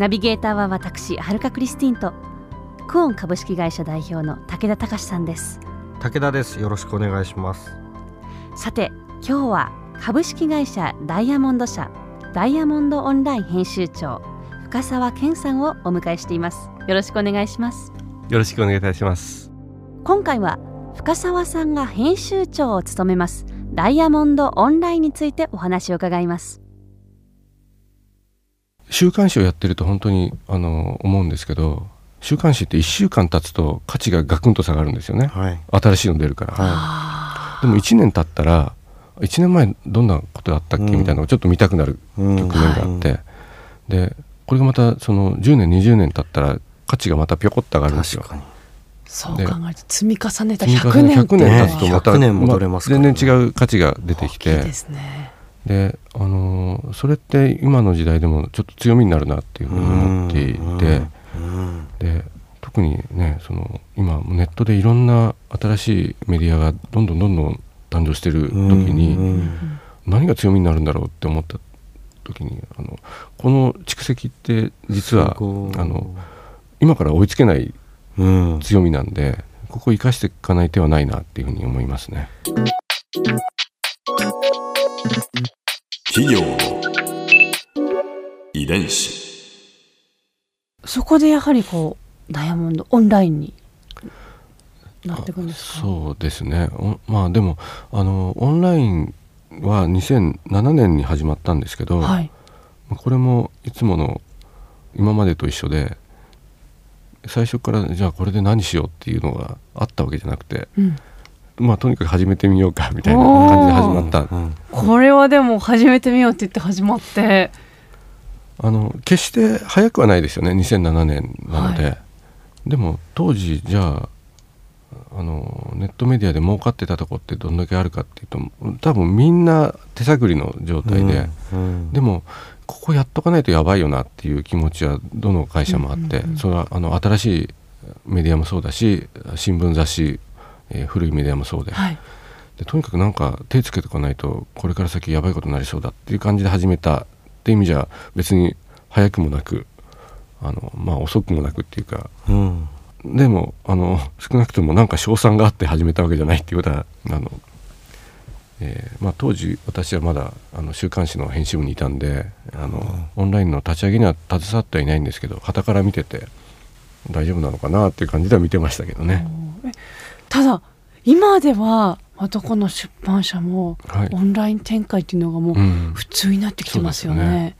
ナビゲーターは私はるかクリスティンとクオン株式会社代表の武田隆さんです。武田です。よろしくお願いします。さて今日は株式会社ダイヤモンド社ダイヤモンドオンライン編集長深澤健さんをお迎えしています。よろしくお願いします。よろしくお願いいたします。今回は深澤さんが編集長を務めますダイヤモンドオンラインについてお話を伺います週刊誌をやってると本当にあの思うんですけど週刊誌って1週間経つと価値がガクンと下がるんですよね、はい、新しいの出るから、はい、でも1年経ったら1年前どんなことあったっけみたいなのをちょっと見たくなる局面があって、でこれがまたその10年20年経ったら価値がまたぴょこっと上がるんですよ。そう考えて積み重ねた100年100年経つとまた、ね、戻れます全然違う価値が出てきてで、あのー、それって今の時代でもちょっと強みになるなっていうふうに思っていてで特にねその今ネットでいろんな新しいメディアがどんどんどんどん誕生してる時に何が強みになるんだろうって思った時にあのこの蓄積って実はあの今から追いつけない強みなんで、ここを生かしていかない手はないなっていうふうに思いますね。企業の遺伝子。そこでやはりこうダイヤモンドオンラインになっていくんですか？そうですね。まあでもあのオンラインは2007年に始まったんですけど、はい、これもいつもの今までと一緒で最初からじゃあこれで何しようっていうのがあったわけじゃなくて、うん、まあとにかく始めてみようかみたいな感じで始まった、うん、これはでも始めてみようって言って始まって。あの決して早くはないですよね2007年なので、はい、でも当時じゃああのネットメディアで儲かってたとこってどんだけあるかっていうと多分みんな手探りの状態で、うん。うん、でもここやっとかないとやばいよなっていう気持ちはどの会社もあって、それはあの新しいメディアもそうだし新聞雑誌、えー、古いメディアもそうで。はい、でとにかくなんか手つけておかないとこれから先やばいことになりそうだっていう感じで始めたっていう意味じゃ別に早くもなくあの、まあ、遅くもなくっていうか。うん。でもあの少なくともなんか賞賛があって始めたわけじゃないっていうことはあの、えーまあ、当時私はまだあの週刊誌の編集部にいたんであの、オンラインの立ち上げには携わってはいないんですけど傍から見てて大丈夫なのかなっていう感じでは見てましたけどね。ただ今ではどこの出版社もオンライン展開っていうのがもう普通になってきてますよね。うんね。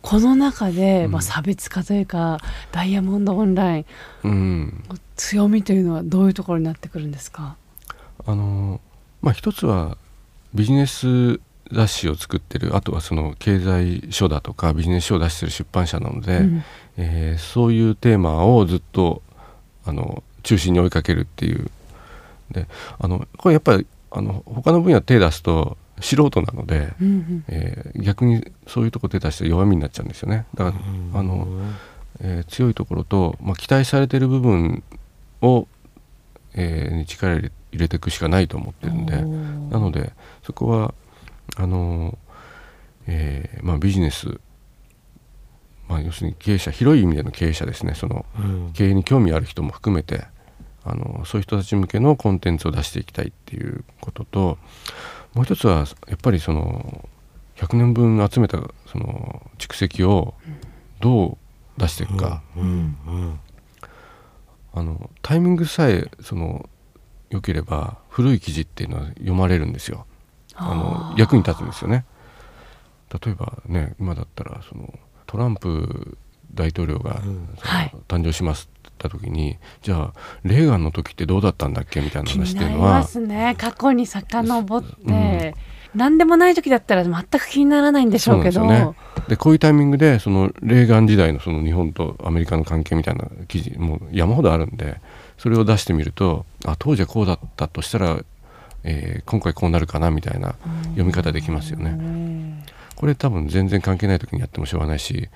この中で、まあ、差別化というか、ダイヤモンドオンライン、うん、強みというのはどういうところになってくるんですか？あの、まあ、一つはビジネス雑誌を作ってるあとはその経済書だとかビジネス書を出してる出版社なので、うん、えー、そういうテーマをずっとあの中心に追いかけるっていう。であのこれやっぱりあの他の分野手出すと素人なので、うんうん、えー、逆にそういうとこ出た人弱みになっちゃうんですよね。だから、あの、えー、強いところと、まあ、期待されてる部分を、えー、に力入れていくしかないと思ってるんでなのでそこはあの、えーまあ、ビジネスまあ、要するに経営者広い意味での経営者ですね。その、うん、経営に興味ある人も含めてあのそういう人たち向けのコンテンツを出していきたいっていうことともう一つはやっぱりその100年分集めたその蓄積をどう出していくか、あのタイミングさえその良ければ古い記事っていうのは読まれるんですよ。あの役に立つんですよね。例えばね今だったらそのトランプ大統領が、誕生しますった時にじゃあレーガンの時ってどうだったんだっけみたいな話っていうのは。ますね過去に遡って、うん、何でもない時だったら全く気にならないんでしょうけど。ね、でこういうタイミングでそのレーガン時代のその日本とアメリカの関係みたいな記事もう山ほどあるんでそれを出してみるとあ当時はこうだったとしたら、えー、今回こうなるかなみたいな読み方できますよね。これ多分全然関係ない時にやってもしょうがないし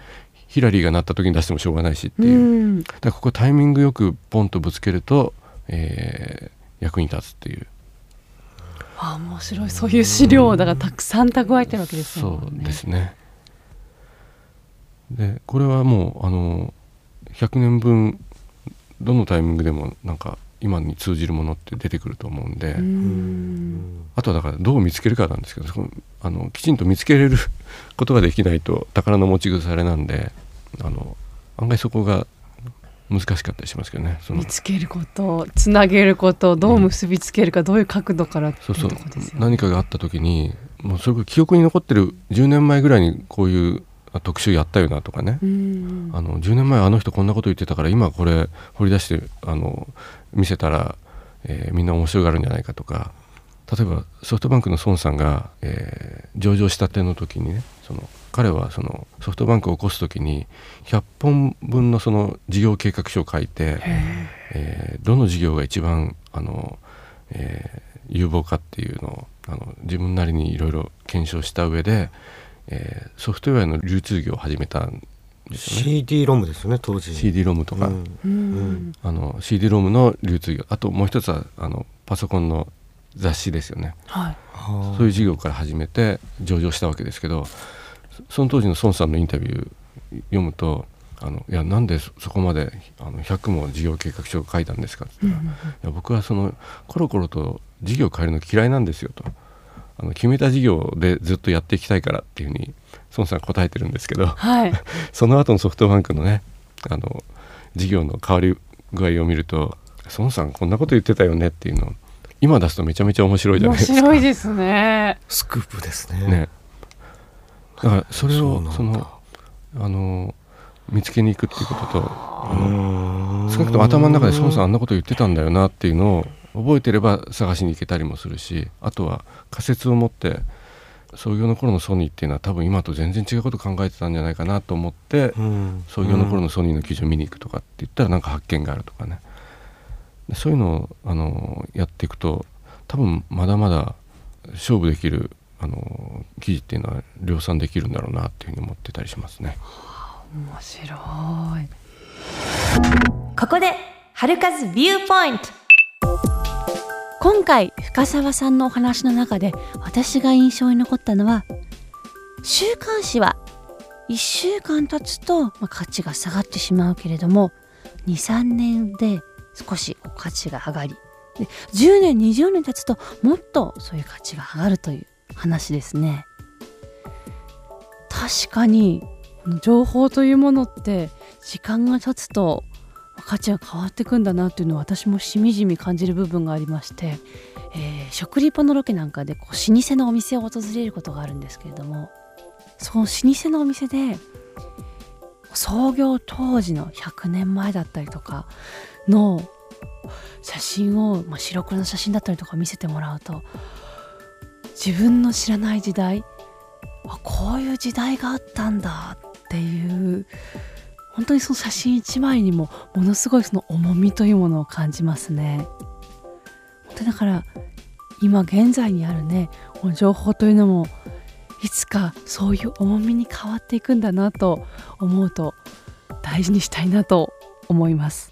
ヒラリーがなった時に出してもしょうがないしっていう、だからここタイミングよくポンとぶつけると、えー、役に立つっていう。あ面白い。そういう資料をだからたくさん蓄えてるわけですよね。そうですね。でこれはもうあの100年分どのタイミングでもなんか今に通じるものって出てくると思うんで。あとはだからどう見つけるかなんですけどあのきちんと見つけれることができないと宝の持ち腐れなんであの案外そこが難しかったりしますけどね。見つけることつなげることどう結びつけるか、うん、どういう角度からそうそう。何かがあった時にもうそれが記憶に残ってる10年前ぐらいにこういう特集やったよなとかね、あの10年前あの人こんなこと言ってたから今これ掘り出してあの見せたら、えー、みんな面白がるんじゃないかとか例えばソフトバンクの孫さんが、えー、上場したての時にねその彼はそのソフトバンクを起こす時に100本分のその事業計画書を書いて、えー、どの事業が一番あの、えー、有望かっていうのをあの自分なりにいろいろ検証した上でえー、ソフトウェアの流通業を始めたんですよね。CD ロムですよね当時。CD ロムとか、うん。うん、あの CD ロムの流通業。あともう一つはあのパソコンの雑誌ですよね、はい、そういう事業から始めて上場したわけですけどその当時の孫さんのインタビュー読むとあのいやなんでそこまであの100も事業計画書を書いたんですかって。言ったら、うんうんうん、いや僕はそのコロコロと事業を変えるの嫌いなんですよと。あの決めた事業でずっとやっていきたいからっていうふうに孫さん答えてるんですけど、はい、その後のソフトバンクのねあの事業の変わり具合を見ると孫さんこんなこと言ってたよねっていうのを今出すとめちゃめちゃ面白いじゃないですか。面白いですね。スクープですね。ね。だからそれをそのあの見つけに行くっていうこととあの少なくとも頭の中で孫さんあんなこと言ってたんだよなっていうのを覚えてれば探しに行けたりもするしあとは仮説を持って創業の頃のソニーっていうのは多分今と全然違うこと考えてたんじゃないかなと思って、うん、創業の頃のソニーの記事を見に行くとかって言ったらなんか発見があるとかねそういうのをあのやっていくと多分まだまだ勝負できるあの記事っていうのは量産できるんだろうなっていうふうに思ってたりしますね。面白いここで春風ビューポイント今回深澤さんのお話の中で私が印象に残ったのは週刊誌は1週間経つと、まあ、価値が下がってしまうけれども23年で少し価値が上がりで10年20年経つともっとそういう価値が上がるという話ですね。確かに情報というものって時間が経つと価値が変わっていくんだなっていうのを私もしみじみ感じる部分がありまして、えー、食リポのロケなんかでこう老舗のお店を訪れることがあるんですけれどもその老舗のお店で創業当時の100年前だったりとかの写真を、まあ、白黒の写真だったりとか見せてもらうと自分の知らない時代あこういう時代があったんだっていう本当にその写真一枚にもものすごいその重みというものを感じますね。本当だから今現在にあるねこの情報というのもいつかそういう重みに変わっていくんだなと思うと大事にしたいなと思います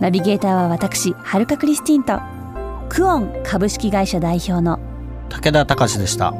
ナビゲーターは私はるかクリスティンとクオン株式会社代表の武田隆でした。